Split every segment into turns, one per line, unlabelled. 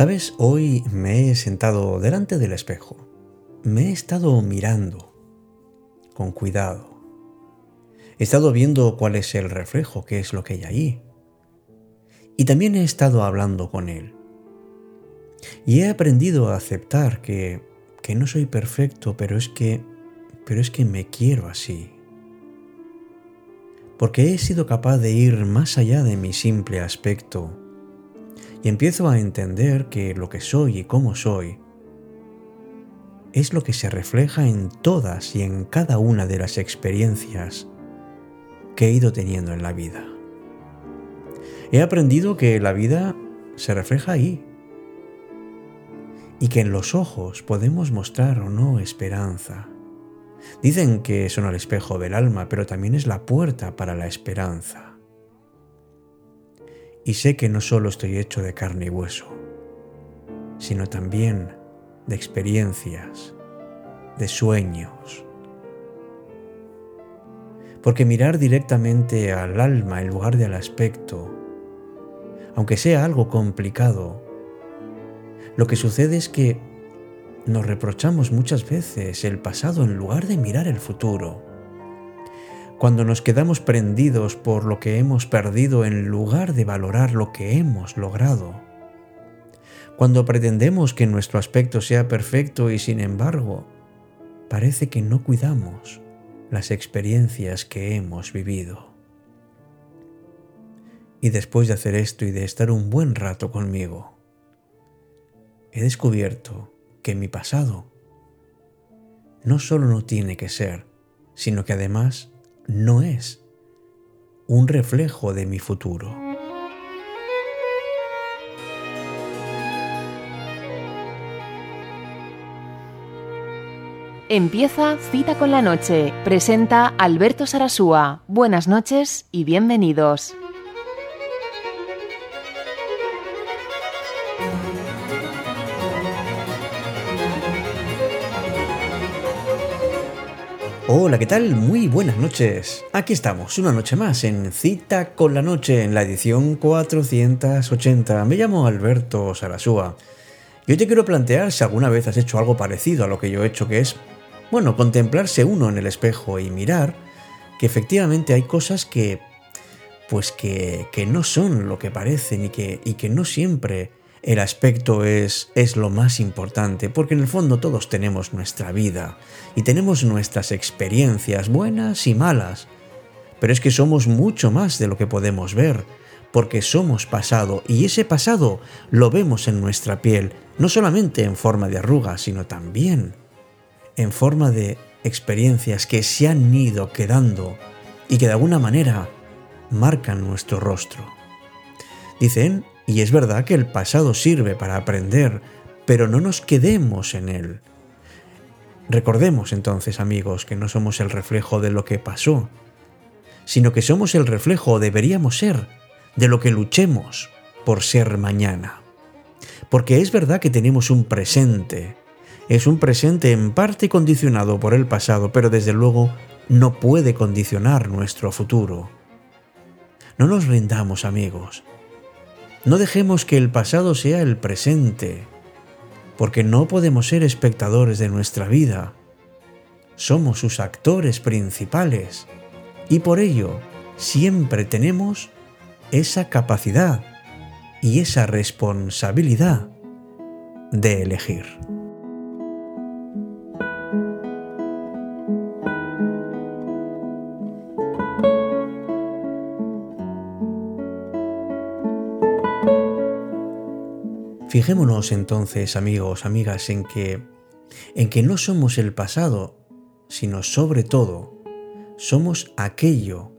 Sabes, hoy me he sentado delante del espejo. Me he estado mirando con cuidado. He estado viendo cuál es el reflejo, qué es lo que hay ahí. Y también he estado hablando con él. Y he aprendido a aceptar que, que no soy perfecto, pero es que, pero es que me quiero así. Porque he sido capaz de ir más allá de mi simple aspecto y empiezo a entender que lo que soy y cómo soy es lo que se refleja en todas y en cada una de las experiencias que he ido teniendo en la vida. He aprendido que la vida se refleja ahí y que en los ojos podemos mostrar o no esperanza. Dicen que son el espejo del alma, pero también es la puerta para la esperanza y sé que no solo estoy hecho de carne y hueso, sino también de experiencias, de sueños. Porque mirar directamente al alma en lugar del aspecto, aunque sea algo complicado, lo que sucede es que nos reprochamos muchas veces el pasado en lugar de mirar el futuro cuando nos quedamos prendidos por lo que hemos perdido en lugar de valorar lo que hemos logrado, cuando pretendemos que nuestro aspecto sea perfecto y sin embargo parece que no cuidamos las experiencias que hemos vivido. Y después de hacer esto y de estar un buen rato conmigo, he descubierto que mi pasado no solo no tiene que ser, sino que además no es un reflejo de mi futuro.
Empieza Cita con la Noche. Presenta Alberto Sarasúa. Buenas noches y bienvenidos.
Hola, ¿qué tal? Muy buenas noches. Aquí estamos, una noche más en Cita con la Noche, en la edición 480. Me llamo Alberto Sarasúa. Y hoy te quiero plantear si alguna vez has hecho algo parecido a lo que yo he hecho, que es, bueno, contemplarse uno en el espejo y mirar que efectivamente hay cosas que, pues que, que no son lo que parecen y que, y que no siempre el aspecto es, es lo más importante, porque en el fondo todos tenemos nuestra vida y tenemos nuestras experiencias buenas y malas. Pero es que somos mucho más de lo que podemos ver, porque somos pasado y ese pasado lo vemos en nuestra piel, no solamente en forma de arrugas, sino también en forma de experiencias que se han ido quedando y que de alguna manera marcan nuestro rostro. Dicen y es verdad que el pasado sirve para aprender, pero no nos quedemos en él. Recordemos entonces, amigos, que no somos el reflejo de lo que pasó, sino que somos el reflejo, o deberíamos ser, de lo que luchemos por ser mañana. Porque es verdad que tenemos un presente, es un presente en parte condicionado por el pasado, pero desde luego no puede condicionar nuestro futuro. No nos rindamos, amigos. No dejemos que el pasado sea el presente, porque no podemos ser espectadores de nuestra vida. Somos sus actores principales y por ello siempre tenemos esa capacidad y esa responsabilidad de elegir. Fijémonos entonces, amigos, amigas, en que en que no somos el pasado, sino sobre todo somos aquello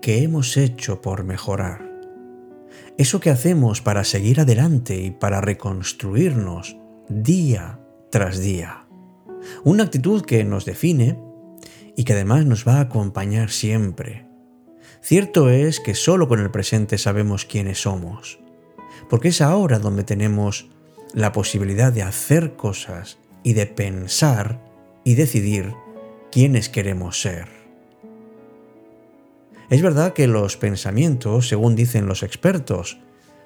que hemos hecho por mejorar. Eso que hacemos para seguir adelante y para reconstruirnos día tras día. Una actitud que nos define y que además nos va a acompañar siempre. Cierto es que solo con el presente sabemos quiénes somos porque es ahora donde tenemos la posibilidad de hacer cosas y de pensar y decidir quiénes queremos ser. Es verdad que los pensamientos, según dicen los expertos,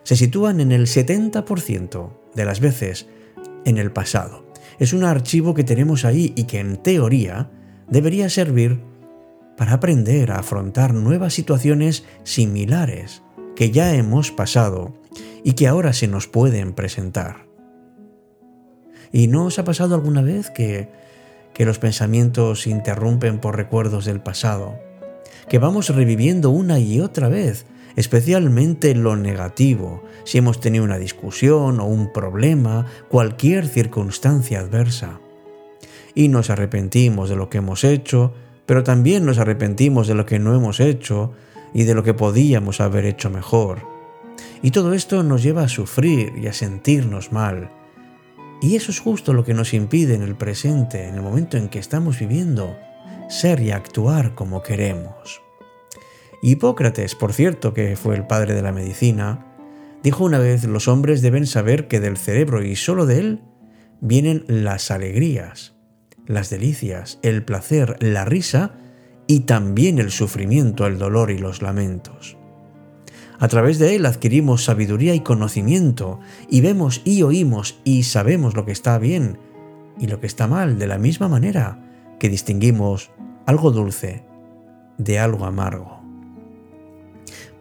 se sitúan en el 70% de las veces en el pasado. Es un archivo que tenemos ahí y que en teoría debería servir para aprender a afrontar nuevas situaciones similares que ya hemos pasado y que ahora se nos pueden presentar. ¿Y no os ha pasado alguna vez que, que los pensamientos se interrumpen por recuerdos del pasado? Que vamos reviviendo una y otra vez, especialmente lo negativo, si hemos tenido una discusión o un problema, cualquier circunstancia adversa. Y nos arrepentimos de lo que hemos hecho, pero también nos arrepentimos de lo que no hemos hecho y de lo que podíamos haber hecho mejor. Y todo esto nos lleva a sufrir y a sentirnos mal. Y eso es justo lo que nos impide en el presente, en el momento en que estamos viviendo, ser y actuar como queremos. Hipócrates, por cierto, que fue el padre de la medicina, dijo una vez, los hombres deben saber que del cerebro y solo de él vienen las alegrías, las delicias, el placer, la risa y también el sufrimiento, el dolor y los lamentos. A través de él adquirimos sabiduría y conocimiento y vemos y oímos y sabemos lo que está bien y lo que está mal de la misma manera que distinguimos algo dulce de algo amargo.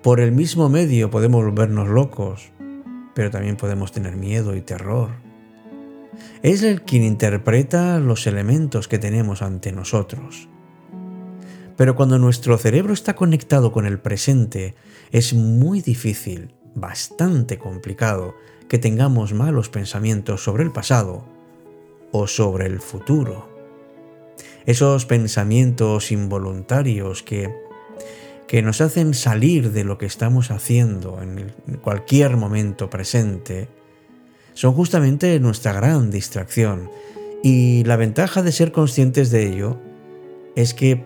Por el mismo medio podemos volvernos locos, pero también podemos tener miedo y terror. Es el quien interpreta los elementos que tenemos ante nosotros. Pero cuando nuestro cerebro está conectado con el presente, es muy difícil, bastante complicado, que tengamos malos pensamientos sobre el pasado o sobre el futuro. Esos pensamientos involuntarios que, que nos hacen salir de lo que estamos haciendo en cualquier momento presente, son justamente nuestra gran distracción. Y la ventaja de ser conscientes de ello es que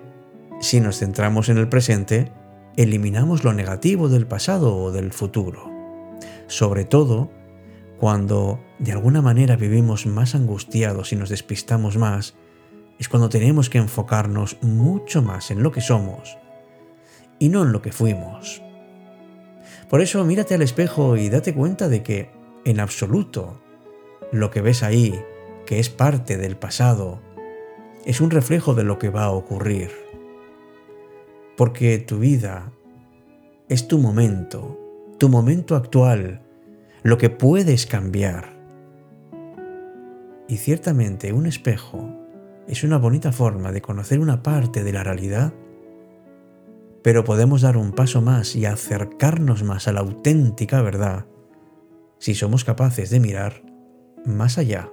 si nos centramos en el presente, eliminamos lo negativo del pasado o del futuro. Sobre todo cuando de alguna manera vivimos más angustiados y nos despistamos más, es cuando tenemos que enfocarnos mucho más en lo que somos y no en lo que fuimos. Por eso mírate al espejo y date cuenta de que, en absoluto, lo que ves ahí, que es parte del pasado, es un reflejo de lo que va a ocurrir porque tu vida es tu momento, tu momento actual, lo que puedes cambiar. Y ciertamente un espejo es una bonita forma de conocer una parte de la realidad, pero podemos dar un paso más y acercarnos más a la auténtica verdad si somos capaces de mirar más allá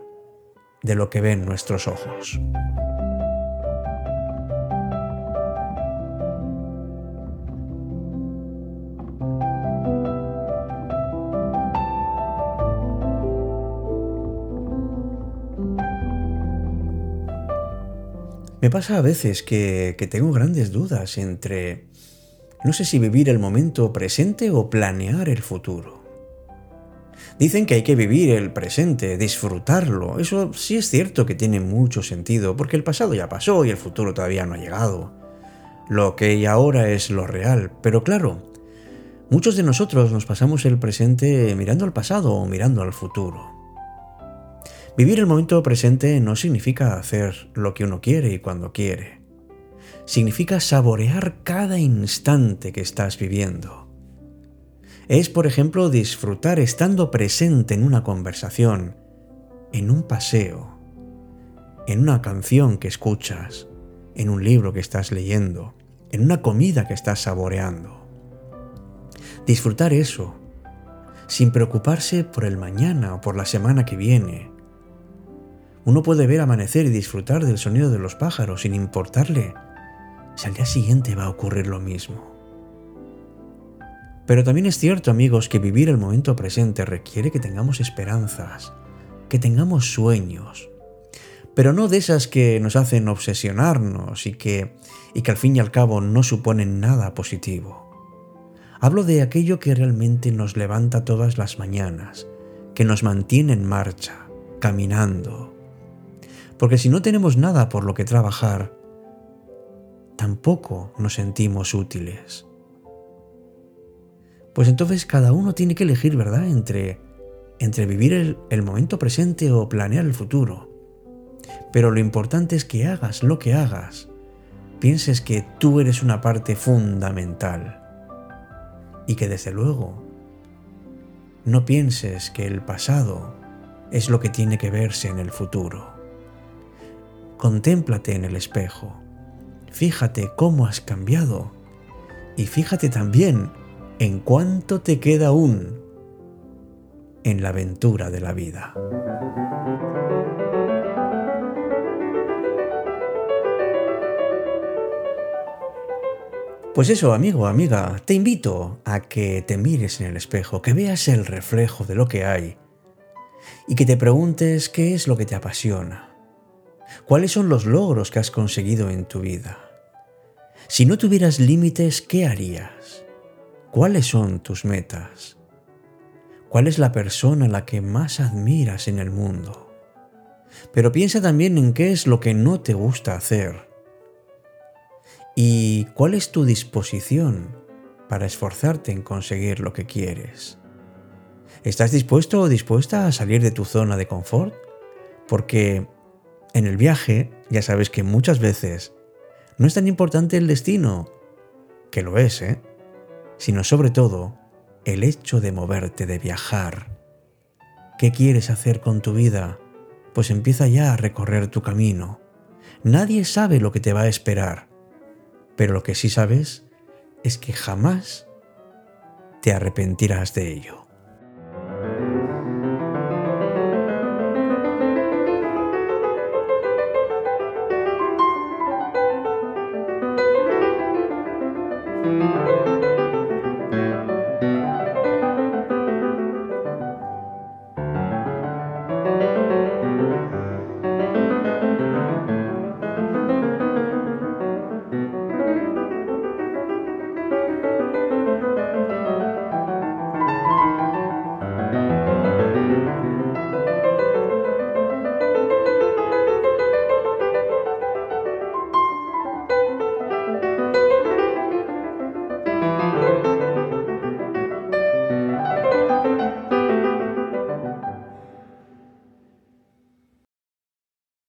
de lo que ven nuestros ojos. Me pasa a veces que, tengo grandes dudas entre no sé si vivir el momento presente o planear el futuro. Dicen que hay que vivir el presente, disfrutarlo. Eso sí es cierto que tiene mucho sentido, porque el pasado ya pasó y el futuro todavía no ha llegado. Lo que hay ahora es lo real, pero claro, muchos de nosotros nos pasamos el presente mirando al pasado o mirando al futuro. Vivir el momento presente no significa hacer lo que uno quiere y cuando quiere. Significa saborear cada instante que estás viviendo. Es, por ejemplo, disfrutar estando presente en una conversación, en un paseo, en una canción que escuchas, en un libro que estás leyendo, en una comida que estás saboreando. Disfrutar eso, sin preocuparse por el mañana o por la semana que viene, uno puede ver amanecer y disfrutar del sonido de los pájaros sin importarle si al día siguiente va a ocurrir lo mismo. Pero también es cierto, amigos, que vivir el momento presente requiere que tengamos esperanzas, que tengamos sueños, pero no de esas que nos hacen obsesionarnos y que, y que al fin y al cabo no suponen nada positivo. Hablo de aquello que realmente nos levanta todas las mañanas, que nos mantiene en marcha, caminando, porque si no tenemos nada por lo que trabajar, tampoco nos sentimos útiles. pues entonces cada uno tiene que elegir, ¿verdad?, entre, entre vivir el, el momento presente o planear el futuro. Pero lo importante es que hagas lo que hagas, pienses que tú eres una parte fundamental y que desde luego no pienses que el pasado es lo que tiene que verse en el futuro. Contémplate en el espejo, fíjate cómo has cambiado. Y fíjate también en cuánto te queda aún en la aventura de la vida. Pues eso, amigo, amiga, te invito a que te mires en el espejo, que veas el reflejo de lo que hay y que te preguntes qué es lo que te apasiona, cuáles son los logros que has conseguido en tu vida. Si no tuvieras límites, ¿qué harías? ¿Cuáles son tus metas? ¿Cuál es la persona a la que más admiras en el mundo? Pero piensa también en qué es lo que no te gusta hacer ¿Y cuál es tu disposición para esforzarte en conseguir lo que quieres? ¿Estás dispuesto o dispuesta a salir de tu zona de confort? Porque en el viaje ya sabes que muchas veces no es tan importante el destino, que lo es, ¿eh? Sino sobre todo el hecho de moverte, de viajar. ¿Qué quieres hacer con tu vida? Pues empieza ya a recorrer tu camino. Nadie sabe lo que te va a esperar pero lo que sí sabes es que jamás te arrepentirás de ello.